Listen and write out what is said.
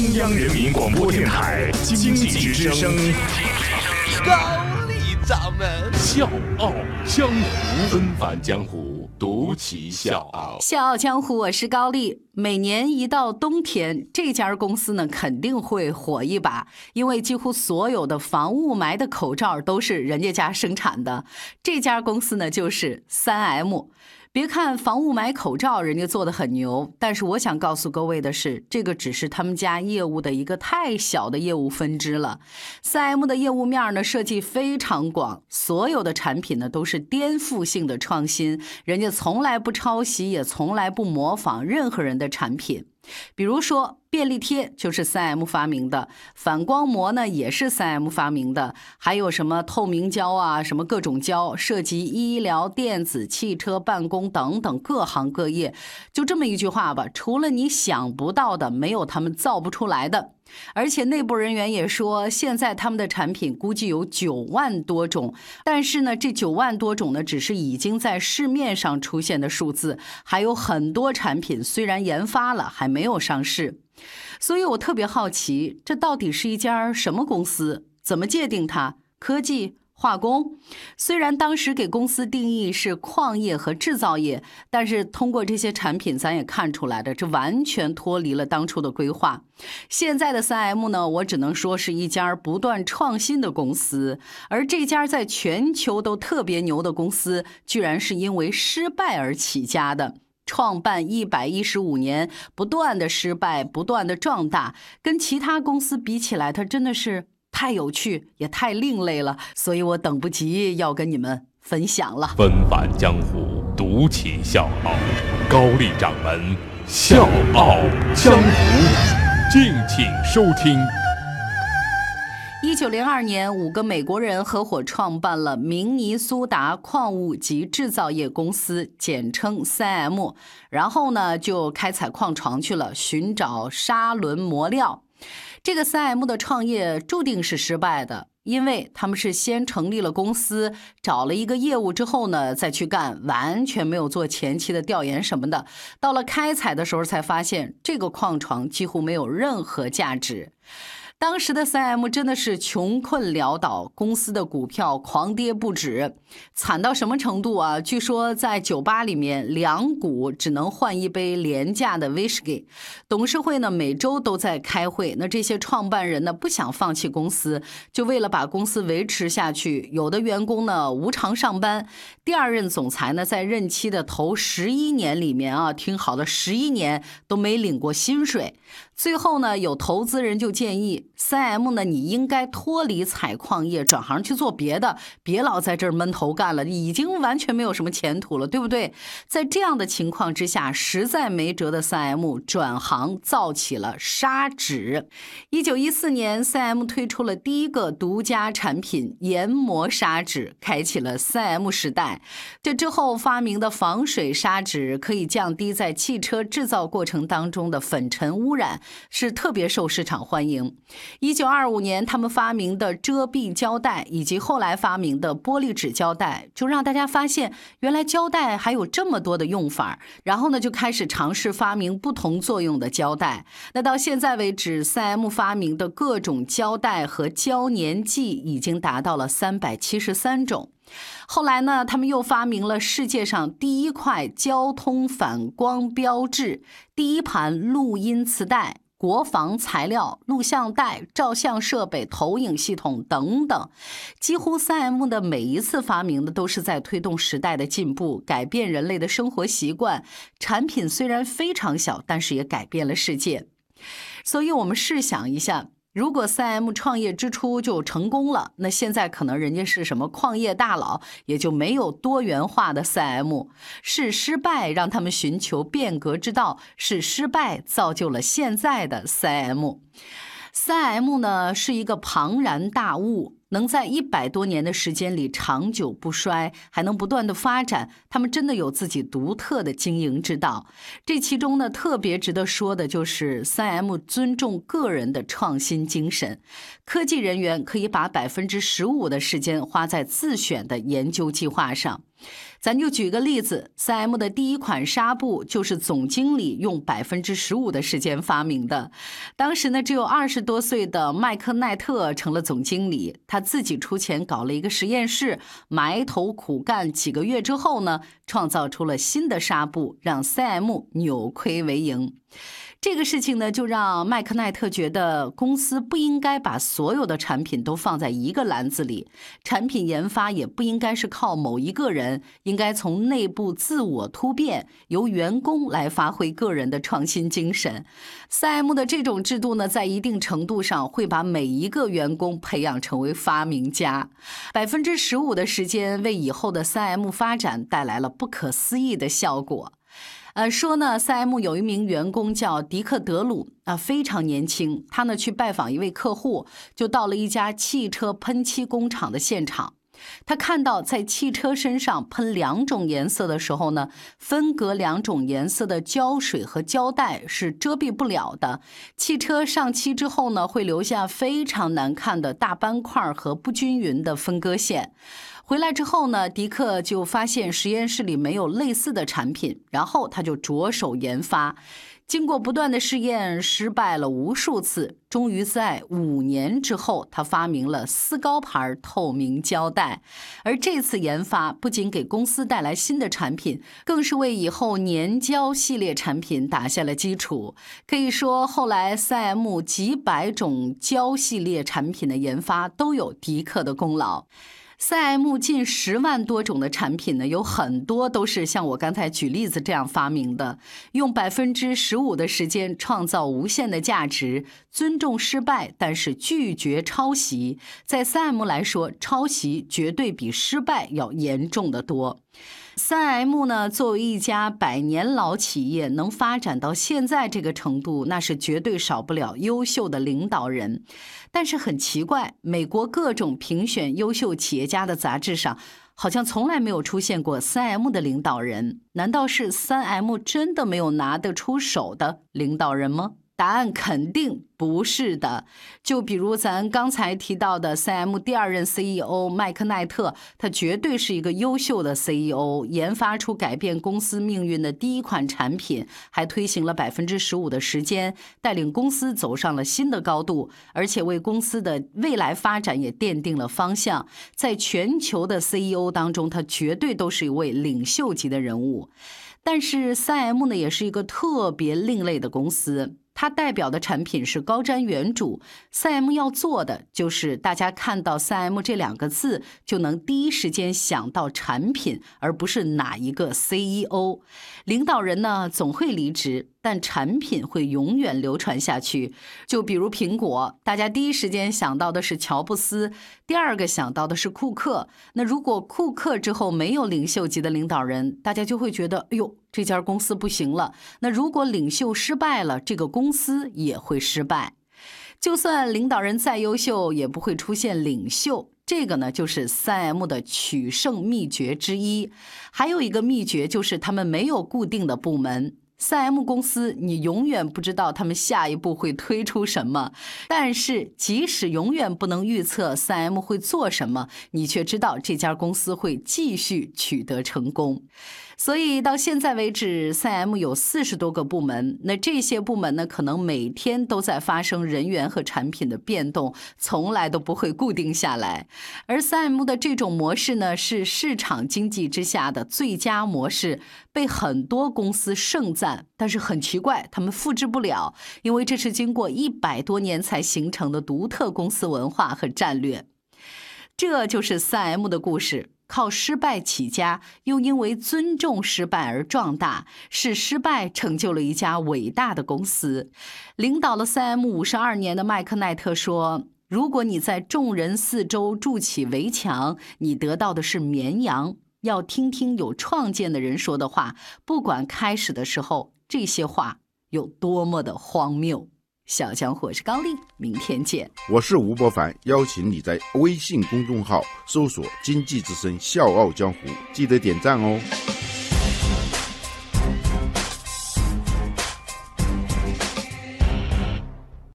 中央人民广播电台经济之声，高丽掌门笑傲江湖，恩返江湖，独骑笑傲。笑傲江湖，我是高丽。每年一到冬天，这家公司呢肯定会火一把，因为几乎所有的防雾霾的口罩都是人家家生产的。这家公司呢就是三 M。别看防雾霾口罩人家做的很牛，但是我想告诉各位的是，这个只是他们家业务的一个太小的业务分支了。三 M 的业务面呢设计非常广，所有的产品呢都是颠覆性的创新，人家从来不抄袭，也从来不模仿任何人的产品。比如说，便利贴就是三 M 发明的，反光膜呢也是三 M 发明的，还有什么透明胶啊，什么各种胶，涉及医疗、电子、汽车、办公等等各行各业。就这么一句话吧，除了你想不到的，没有他们造不出来的。而且内部人员也说，现在他们的产品估计有九万多种，但是呢，这九万多种呢，只是已经在市面上出现的数字，还有很多产品虽然研发了，还没有上市。所以我特别好奇，这到底是一家什么公司？怎么界定它？科技？化工虽然当时给公司定义是矿业和制造业，但是通过这些产品，咱也看出来的，这完全脱离了当初的规划。现在的三 M 呢，我只能说是一家不断创新的公司，而这家在全球都特别牛的公司，居然是因为失败而起家的。创办一百一十五年，不断的失败，不断的壮大，跟其他公司比起来，它真的是。太有趣，也太另类了，所以我等不及要跟你们分享了。纷繁江湖，独起笑傲，高丽掌门笑傲江湖，敬请收听。一九零二年，五个美国人合伙创办了明尼苏达矿物及制造业公司，简称三 M，然后呢就开采矿床去了，寻找砂轮磨料。这个三 M 的创业注定是失败的，因为他们是先成立了公司，找了一个业务之后呢，再去干，完全没有做前期的调研什么的。到了开采的时候，才发现这个矿床几乎没有任何价值。当时的三 M 真的是穷困潦倒，公司的股票狂跌不止，惨到什么程度啊？据说在酒吧里面，两股只能换一杯廉价的威士忌。董事会呢每周都在开会，那这些创办人呢不想放弃公司，就为了把公司维持下去，有的员工呢无偿上班。第二任总裁呢在任期的头十一年里面啊，听好了，十一年都没领过薪水。最后呢，有投资人就建议三 M 呢，你应该脱离采矿业，转行去做别的，别老在这儿闷头干了，已经完全没有什么前途了，对不对？在这样的情况之下，实在没辙的三 M 转行造起了砂纸。一九一四年，三 M 推出了第一个独家产品研磨砂纸，开启了三 M 时代。这之后发明的防水砂纸可以降低在汽车制造过程当中的粉尘污染。是特别受市场欢迎。一九二五年，他们发明的遮蔽胶带以及后来发明的玻璃纸胶带，就让大家发现原来胶带还有这么多的用法。然后呢，就开始尝试发明不同作用的胶带。那到现在为止，三 M 发明的各种胶带和胶粘剂已经达到了三百七十三种。后来呢，他们又发明了世界上第一块交通反光标志，第一盘录音磁带，国防材料、录像带、照相设备、投影系统等等。几乎三 M 的每一次发明的都是在推动时代的进步，改变人类的生活习惯。产品虽然非常小，但是也改变了世界。所以，我们试想一下。如果三 M 创业之初就成功了，那现在可能人家是什么矿业大佬，也就没有多元化的三 M。是失败让他们寻求变革之道，是失败造就了现在的三 M。三 M 呢是一个庞然大物。能在一百多年的时间里长久不衰，还能不断的发展，他们真的有自己独特的经营之道。这其中呢，特别值得说的就是三 M 尊重个人的创新精神。科技人员可以把百分之十五的时间花在自选的研究计划上。咱就举个例子，3M 的第一款纱布就是总经理用百分之十五的时间发明的。当时呢，只有二十多岁的麦克奈特成了总经理，他自己出钱搞了一个实验室，埋头苦干几个月之后呢，创造出了新的纱布，让 3M 扭亏为盈。这个事情呢，就让麦克奈特觉得公司不应该把所有的产品都放在一个篮子里，产品研发也不应该是靠某一个人，应该从内部自我突变，由员工来发挥个人的创新精神。三 M 的这种制度呢，在一定程度上会把每一个员工培养成为发明家。百分之十五的时间为以后的三 M 发展带来了不可思议的效果。呃，说呢，3M 有一名员工叫迪克德鲁啊，非常年轻。他呢去拜访一位客户，就到了一家汽车喷漆工厂的现场。他看到在汽车身上喷两种颜色的时候呢，分隔两种颜色的胶水和胶带是遮蔽不了的。汽车上漆之后呢，会留下非常难看的大斑块和不均匀的分割线。回来之后呢，迪克就发现实验室里没有类似的产品，然后他就着手研发。经过不断的试验，失败了无数次，终于在五年之后，他发明了丝高牌透明胶带。而这次研发不仅给公司带来新的产品，更是为以后粘胶系列产品打下了基础。可以说，后来 3M 几百种胶系列产品的研发都有迪克的功劳。三 M 近十万多种的产品呢，有很多都是像我刚才举例子这样发明的，用百分之十五的时间创造无限的价值，尊重失败，但是拒绝抄袭。在三 M 来说，抄袭绝对比失败要严重的多。3M 呢，作为一家百年老企业，能发展到现在这个程度，那是绝对少不了优秀的领导人。但是很奇怪，美国各种评选优秀企业家的杂志上，好像从来没有出现过 3M 的领导人。难道是 3M 真的没有拿得出手的领导人吗？答案肯定不是的。就比如咱刚才提到的 3M 第二任 CEO 麦克奈特，他绝对是一个优秀的 CEO，研发出改变公司命运的第一款产品，还推行了百分之十五的时间，带领公司走上了新的高度，而且为公司的未来发展也奠定了方向。在全球的 CEO 当中，他绝对都是一位领袖级的人物。但是 3M 呢，也是一个特别另类的公司。它代表的产品是高瞻远瞩三 M 要做的就是大家看到三 M 这两个字就能第一时间想到产品，而不是哪一个 CEO。领导人呢总会离职，但产品会永远流传下去。就比如苹果，大家第一时间想到的是乔布斯，第二个想到的是库克。那如果库克之后没有领袖级的领导人，大家就会觉得，哎呦。这家公司不行了。那如果领袖失败了，这个公司也会失败。就算领导人再优秀，也不会出现领袖。这个呢，就是三 M 的取胜秘诀之一。还有一个秘诀就是他们没有固定的部门。三 M 公司，你永远不知道他们下一步会推出什么。但是，即使永远不能预测三 M 会做什么，你却知道这家公司会继续取得成功。所以到现在为止，3M 有四十多个部门。那这些部门呢，可能每天都在发生人员和产品的变动，从来都不会固定下来。而 3M 的这种模式呢，是市场经济之下的最佳模式，被很多公司盛赞。但是很奇怪，他们复制不了，因为这是经过一百多年才形成的独特公司文化和战略。这就是 3M 的故事。靠失败起家，又因为尊重失败而壮大，是失败成就了一家伟大的公司。领导了 3M 五十二年的麦克奈特说：“如果你在众人四周筑起围墙，你得到的是绵羊。要听听有创建的人说的话，不管开始的时候这些话有多么的荒谬。”小江火是高丽，明天见。我是吴伯凡，邀请你在微信公众号搜索“经济之声笑傲江湖”，记得点赞哦。